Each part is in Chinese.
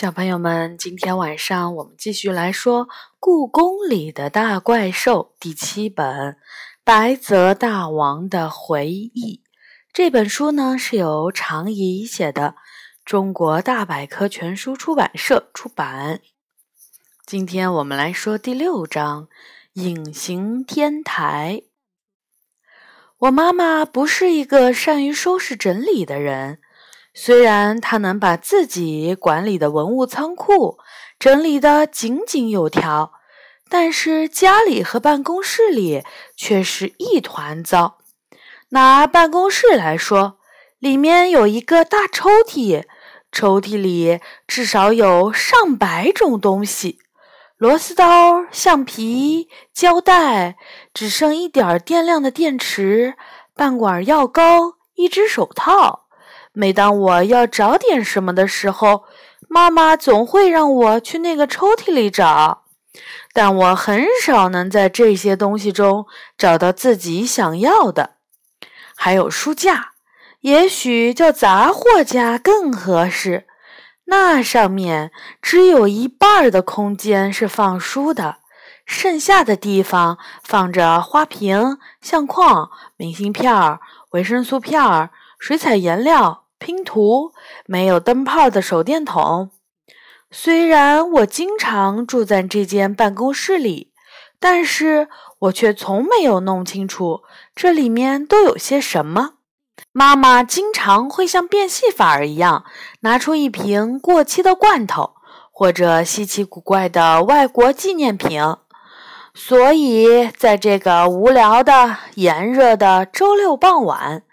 小朋友们，今天晚上我们继续来说《故宫里的大怪兽》第七本《白泽大王的回忆》。这本书呢是由常怡写的，中国大百科全书出版社出版。今天我们来说第六章《隐形天台》。我妈妈不是一个善于收拾整理的人。虽然他能把自己管理的文物仓库整理得井井有条，但是家里和办公室里却是一团糟。拿办公室来说，里面有一个大抽屉，抽屉里至少有上百种东西：螺丝刀、橡皮、胶带，只剩一点电量的电池，半管药膏，一只手套。每当我要找点什么的时候，妈妈总会让我去那个抽屉里找，但我很少能在这些东西中找到自己想要的。还有书架，也许叫杂货架更合适。那上面只有一半的空间是放书的，剩下的地方放着花瓶、相框、明信片、维生素片、水彩颜料。拼图没有灯泡的手电筒。虽然我经常住在这间办公室里，但是我却从没有弄清楚这里面都有些什么。妈妈经常会像变戏法儿一样拿出一瓶过期的罐头，或者稀奇古怪的外国纪念品。所以，在这个无聊的炎热的周六傍晚。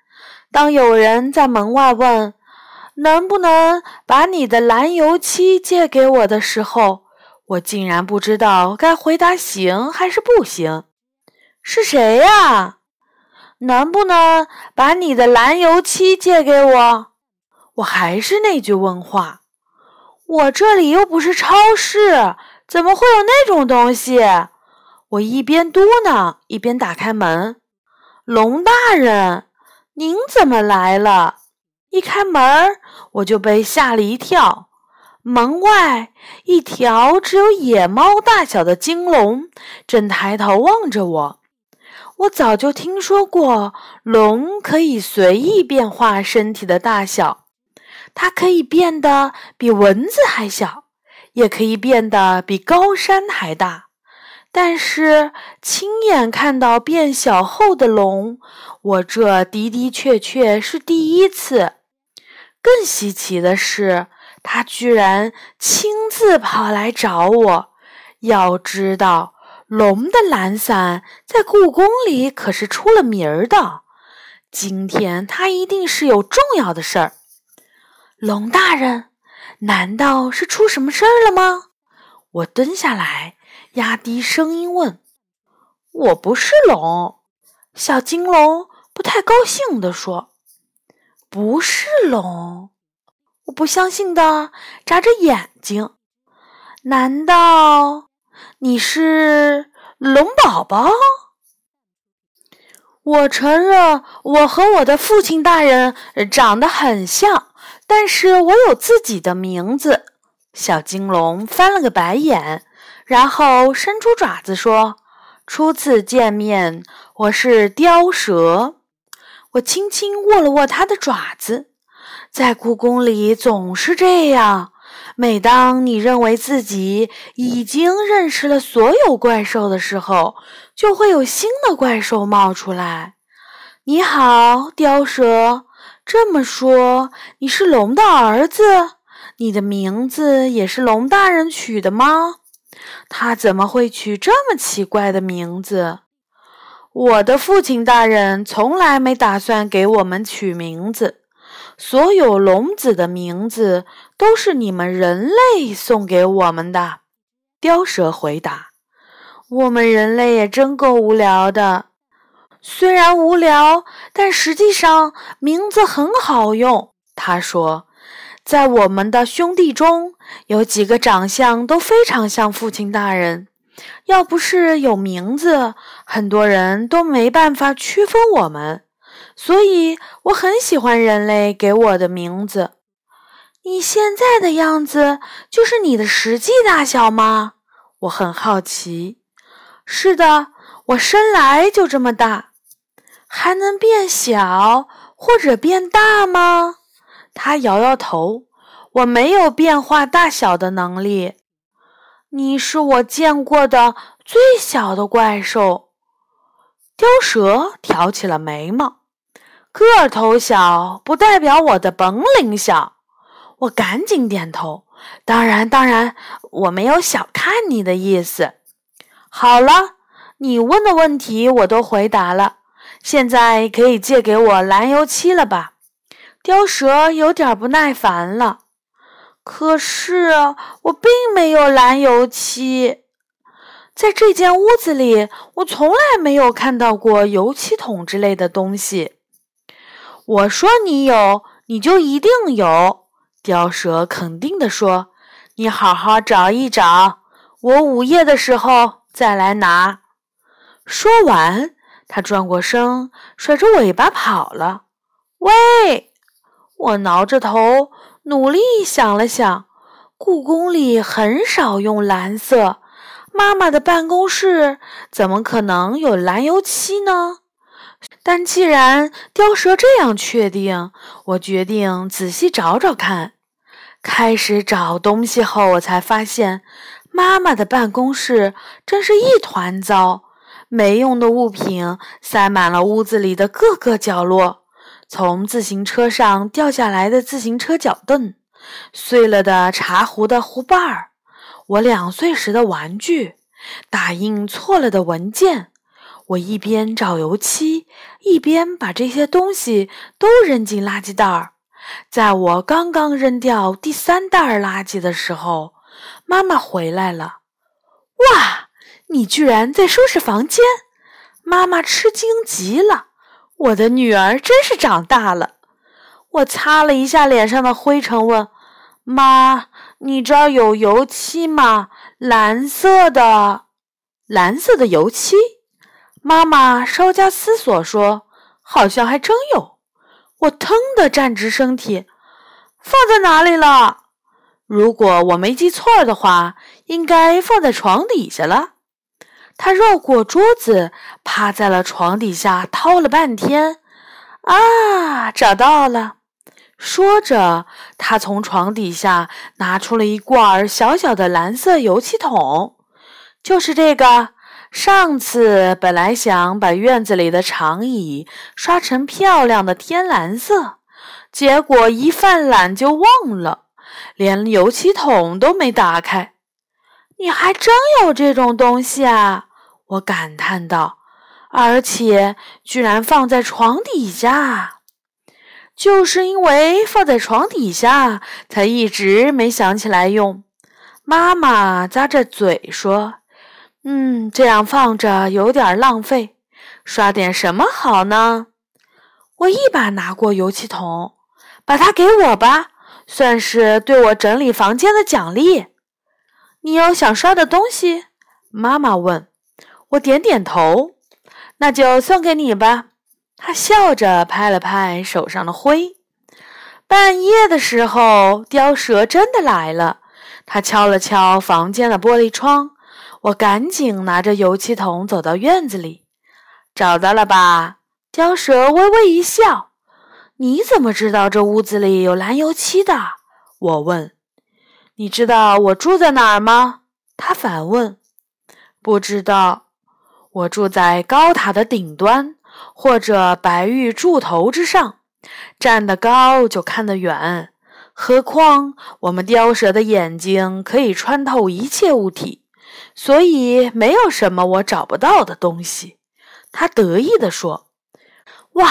当有人在门外问“能不能把你的蓝油漆借给我的时候”，我竟然不知道该回答行还是不行。是谁呀？能不能把你的蓝油漆借给我？我还是那句问话。我这里又不是超市，怎么会有那种东西？我一边嘟囔，一边打开门。龙大人。您怎么来了？一开门，我就被吓了一跳。门外一条只有野猫大小的金龙正抬头望着我。我早就听说过，龙可以随意变化身体的大小，它可以变得比蚊子还小，也可以变得比高山还大。但是亲眼看到变小后的龙，我这的的确确是第一次。更稀奇的是，它居然亲自跑来找我。要知道，龙的懒散在故宫里可是出了名儿的。今天它一定是有重要的事儿。龙大人，难道是出什么事儿了吗？我蹲下来。压低声音问：“我不是龙。”小金龙不太高兴地说：“不是龙。”我不相信的眨着眼睛：“难道你是龙宝宝？”我承认，我和我的父亲大人长得很像，但是我有自己的名字。小金龙翻了个白眼。然后伸出爪子说：“初次见面，我是雕蛇。”我轻轻握了握它的爪子。在故宫里总是这样，每当你认为自己已经认识了所有怪兽的时候，就会有新的怪兽冒出来。你好，雕蛇。这么说，你是龙的儿子？你的名字也是龙大人取的吗？他怎么会取这么奇怪的名字？我的父亲大人从来没打算给我们取名字。所有龙子的名字都是你们人类送给我们的。雕蛇回答：“我们人类也真够无聊的。虽然无聊，但实际上名字很好用。”他说。在我们的兄弟中有几个长相都非常像父亲大人。要不是有名字，很多人都没办法区分我们。所以我很喜欢人类给我的名字。你现在的样子就是你的实际大小吗？我很好奇。是的，我生来就这么大。还能变小或者变大吗？他摇摇头。我没有变化大小的能力。你是我见过的最小的怪兽。雕蛇挑起了眉毛。个头小不代表我的本领小。我赶紧点头。当然，当然，我没有小看你的意思。好了，你问的问题我都回答了。现在可以借给我蓝油漆了吧？雕蛇有点不耐烦了。可是我并没有蓝油漆，在这间屋子里，我从来没有看到过油漆桶之类的东西。我说你有，你就一定有。雕蛇肯定地说：“你好好找一找，我午夜的时候再来拿。”说完，他转过身，甩着尾巴跑了。喂！我挠着头。努力想了想，故宫里很少用蓝色。妈妈的办公室怎么可能有蓝油漆呢？但既然雕蛇这样确定，我决定仔细找找看。开始找东西后，我才发现妈妈的办公室真是一团糟，没用的物品塞满了屋子里的各个角落。从自行车上掉下来的自行车脚凳，碎了的茶壶的壶把儿，我两岁时的玩具，打印错了的文件。我一边找油漆，一边把这些东西都扔进垃圾袋儿。在我刚刚扔掉第三袋垃圾的时候，妈妈回来了。哇，你居然在收拾房间！妈妈吃惊极了。我的女儿真是长大了。我擦了一下脸上的灰尘，问妈：“你这儿有油漆吗？蓝色的，蓝色的油漆？”妈妈稍加思索说：“好像还真有。”我腾地站直身体，放在哪里了？如果我没记错的话，应该放在床底下了。他绕过桌子，趴在了床底下，掏了半天，啊，找到了！说着，他从床底下拿出了一罐小小的蓝色油漆桶，就是这个。上次本来想把院子里的长椅刷成漂亮的天蓝色，结果一犯懒就忘了，连油漆桶都没打开。你还真有这种东西啊！我感叹道，而且居然放在床底下，就是因为放在床底下，才一直没想起来用。妈妈咂着嘴说：“嗯，这样放着有点浪费，刷点什么好呢？”我一把拿过油漆桶，把它给我吧，算是对我整理房间的奖励。你有想刷的东西？妈妈问。我点点头，那就送给你吧。他笑着拍了拍手上的灰。半夜的时候，雕蛇真的来了。他敲了敲房间的玻璃窗。我赶紧拿着油漆桶走到院子里，找到了吧？雕蛇微微一笑。你怎么知道这屋子里有蓝油漆的？我问。你知道我住在哪儿吗？他反问。不知道。我住在高塔的顶端，或者白玉柱头之上，站得高就看得远。何况我们雕蛇的眼睛可以穿透一切物体，所以没有什么我找不到的东西。他得意地说：“哇，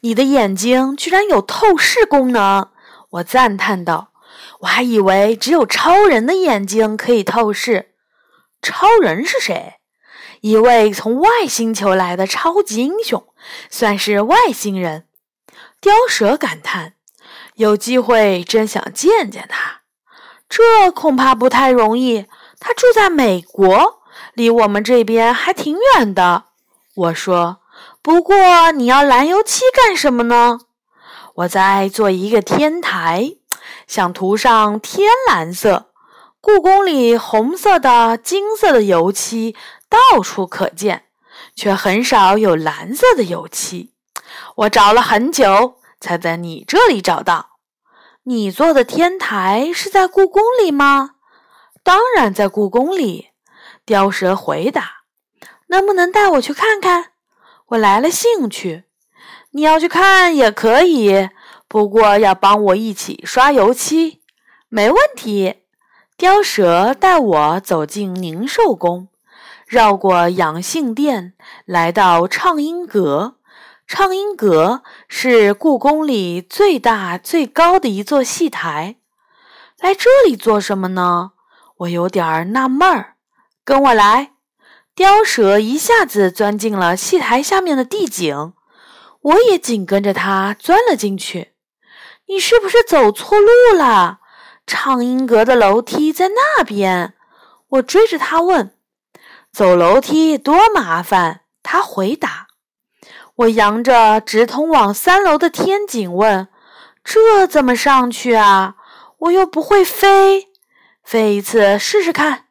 你的眼睛居然有透视功能！”我赞叹道：“我还以为只有超人的眼睛可以透视。超人是谁？”一位从外星球来的超级英雄，算是外星人。雕蛇感叹：“有机会真想见见他，这恐怕不太容易。他住在美国，离我们这边还挺远的。”我说：“不过你要蓝油漆干什么呢？”我在做一个天台，想涂上天蓝色。故宫里红色的、金色的油漆到处可见，却很少有蓝色的油漆。我找了很久，才在你这里找到。你做的天台是在故宫里吗？当然在故宫里。雕蛇回答：“能不能带我去看看？我来了兴趣。你要去看也可以，不过要帮我一起刷油漆。没问题。”雕蛇带我走进宁寿宫，绕过养性殿，来到畅音阁。畅音阁是故宫里最大最高的一座戏台。来这里做什么呢？我有点纳闷儿。跟我来。雕蛇一下子钻进了戏台下面的地井，我也紧跟着它钻了进去。你是不是走错路了？畅音阁的楼梯在那边，我追着他问：“走楼梯多麻烦？”他回答：“我扬着直通往三楼的天井问：‘这怎么上去啊？我又不会飞，飞一次试试看。’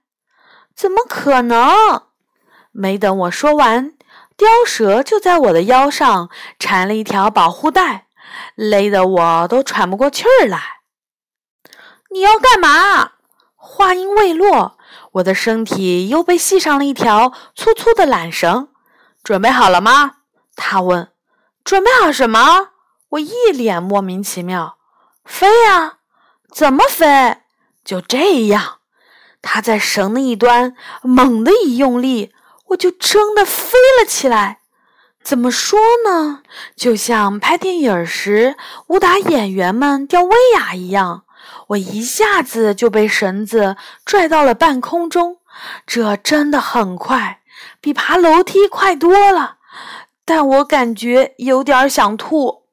怎么可能？”没等我说完，雕蛇就在我的腰上缠了一条保护带，勒得我都喘不过气儿来。你要干嘛？话音未落，我的身体又被系上了一条粗粗的缆绳。准备好了吗？他问。准备好什么？我一脸莫名其妙。飞呀？怎么飞？就这样。他在绳的一端猛地一用力，我就真的飞了起来。怎么说呢？就像拍电影时武打演员们吊威亚一样。我一下子就被绳子拽到了半空中，这真的很快，比爬楼梯快多了。但我感觉有点想吐。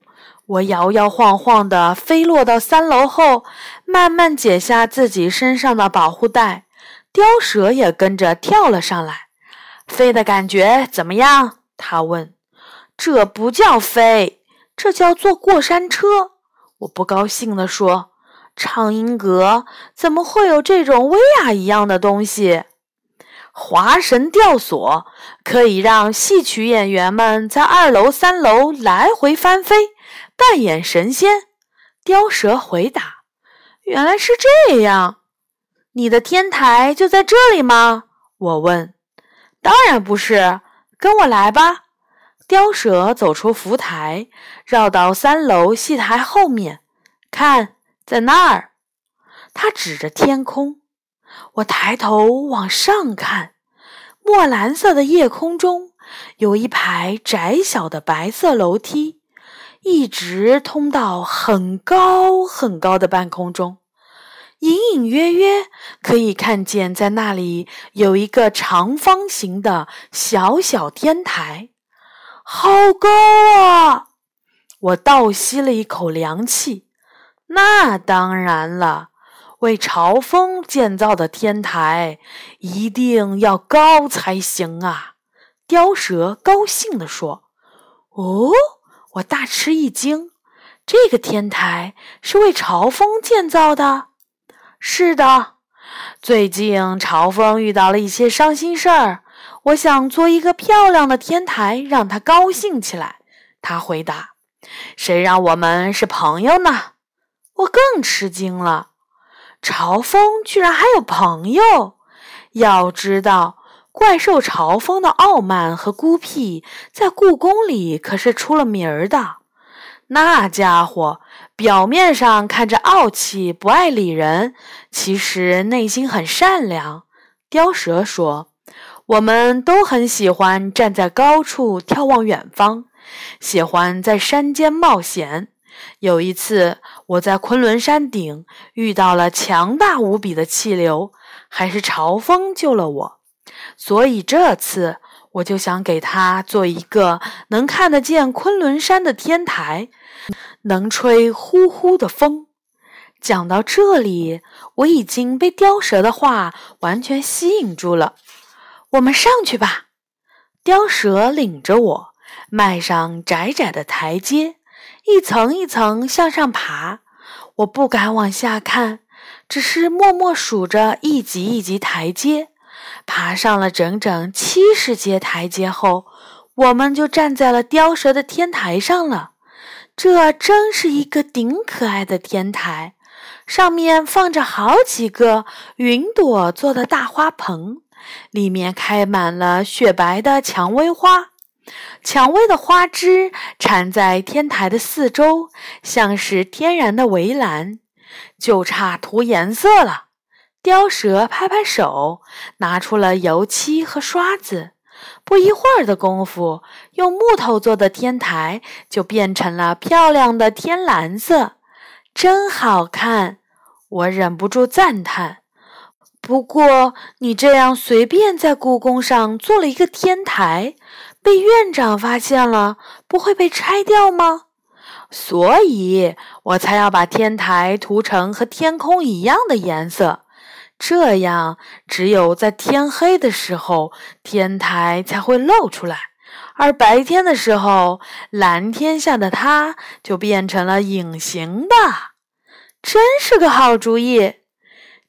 我摇摇晃晃地飞落到三楼后，慢慢解下自己身上的保护带，雕蛇也跟着跳了上来。飞的感觉怎么样？他问。这不叫飞，这叫坐过山车。我不高兴地说。畅音阁怎么会有这种威亚一样的东西？滑绳吊索可以让戏曲演员们在二楼、三楼来回翻飞，扮演神仙。雕蛇回答：“原来是这样，你的天台就在这里吗？”我问。“当然不是，跟我来吧。”雕蛇走出浮台，绕到三楼戏台后面，看。在那儿，他指着天空。我抬头往上看，墨蓝色的夜空中有一排窄小的白色楼梯，一直通到很高很高的半空中。隐隐约约可以看见，在那里有一个长方形的小小天台，好高啊！我倒吸了一口凉气。那当然了，为朝风建造的天台一定要高才行啊！雕蛇高兴地说：“哦，我大吃一惊，这个天台是为朝风建造的？是的，最近朝风遇到了一些伤心事儿，我想做一个漂亮的天台，让他高兴起来。”他回答：“谁让我们是朋友呢？”我更吃惊了，朝风居然还有朋友。要知道，怪兽朝风的傲慢和孤僻，在故宫里可是出了名儿的。那家伙表面上看着傲气，不爱理人，其实内心很善良。雕蛇说：“我们都很喜欢站在高处眺望远方，喜欢在山间冒险。”有一次，我在昆仑山顶遇到了强大无比的气流，还是朝风救了我。所以这次我就想给他做一个能看得见昆仑山的天台，能吹呼呼的风。讲到这里，我已经被雕蛇的话完全吸引住了。我们上去吧。雕蛇领着我迈上窄窄的台阶。一层一层向上爬，我不敢往下看，只是默默数着一级一级台阶。爬上了整整七十阶台阶后，我们就站在了雕蛇的天台上了。这真是一个顶可爱的天台，上面放着好几个云朵做的大花盆，里面开满了雪白的蔷薇花。蔷薇的花枝缠在天台的四周，像是天然的围栏，就差涂颜色了。雕蛇拍拍手，拿出了油漆和刷子。不一会儿的功夫，用木头做的天台就变成了漂亮的天蓝色，真好看！我忍不住赞叹。不过，你这样随便在故宫上做了一个天台，被院长发现了，不会被拆掉吗？所以我才要把天台涂成和天空一样的颜色。这样，只有在天黑的时候，天台才会露出来；而白天的时候，蓝天下的它就变成了隐形的。真是个好主意！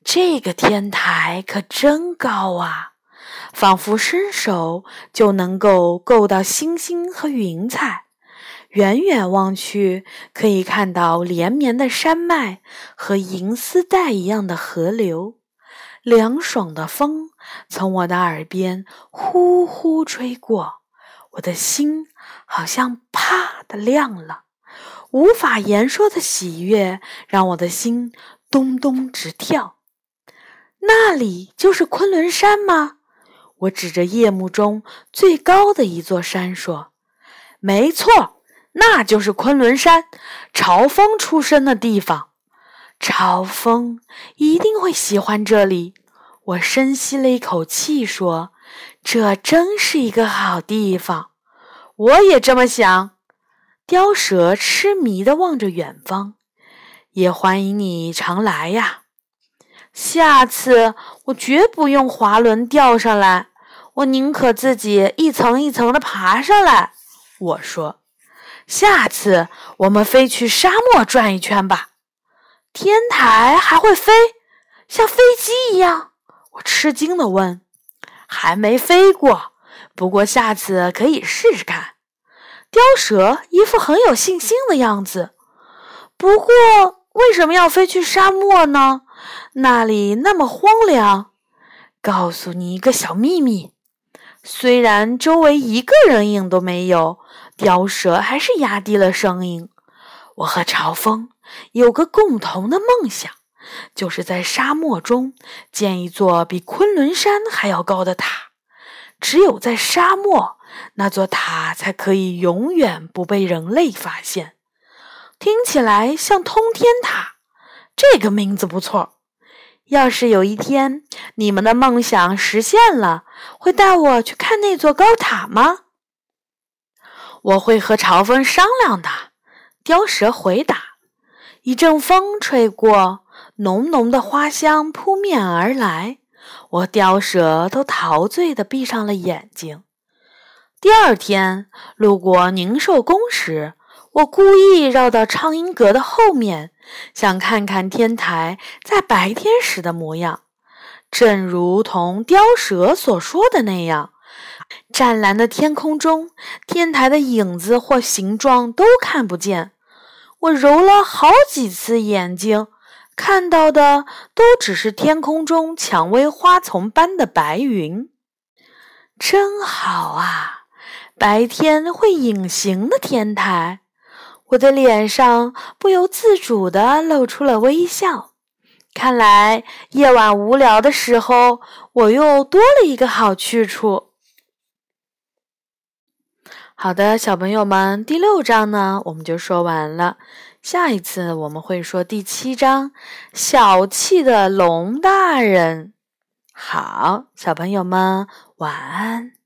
这个天台可真高啊，仿佛伸手就能够够到星星和云彩。远远望去，可以看到连绵的山脉和银丝带一样的河流。凉爽的风从我的耳边呼呼吹过，我的心好像啪的亮了。无法言说的喜悦让我的心咚咚直跳。那里就是昆仑山吗？我指着夜幕中最高的一座山说：“没错，那就是昆仑山，朝风出生的地方。”朝风一定会喜欢这里。我深吸了一口气，说：“这真是一个好地方。”我也这么想。雕蛇痴迷地望着远方，也欢迎你常来呀。下次我绝不用滑轮吊上来，我宁可自己一层一层地爬上来。我说：“下次我们飞去沙漠转一圈吧。”天台还会飞，像飞机一样？我吃惊地问：“还没飞过，不过下次可以试试看。”雕蛇一副很有信心的样子。不过，为什么要飞去沙漠呢？那里那么荒凉。告诉你一个小秘密：虽然周围一个人影都没有，雕蛇还是压低了声音。我和朝风有个共同的梦想，就是在沙漠中建一座比昆仑山还要高的塔。只有在沙漠，那座塔才可以永远不被人类发现。听起来像通天塔，这个名字不错。要是有一天你们的梦想实现了，会带我去看那座高塔吗？我会和朝风商量的。雕蛇回答。一阵风吹过，浓浓的花香扑面而来，我雕蛇都陶醉的闭上了眼睛。第二天路过宁寿宫时，我故意绕到畅音阁的后面。想看看天台在白天时的模样，正如同雕蛇所说的那样，湛蓝的天空中，天台的影子或形状都看不见。我揉了好几次眼睛，看到的都只是天空中蔷薇花丛般的白云。真好啊，白天会隐形的天台。我的脸上不由自主地露出了微笑。看来夜晚无聊的时候，我又多了一个好去处。好的，小朋友们，第六章呢，我们就说完了。下一次我们会说第七章，小气的龙大人。好，小朋友们，晚安。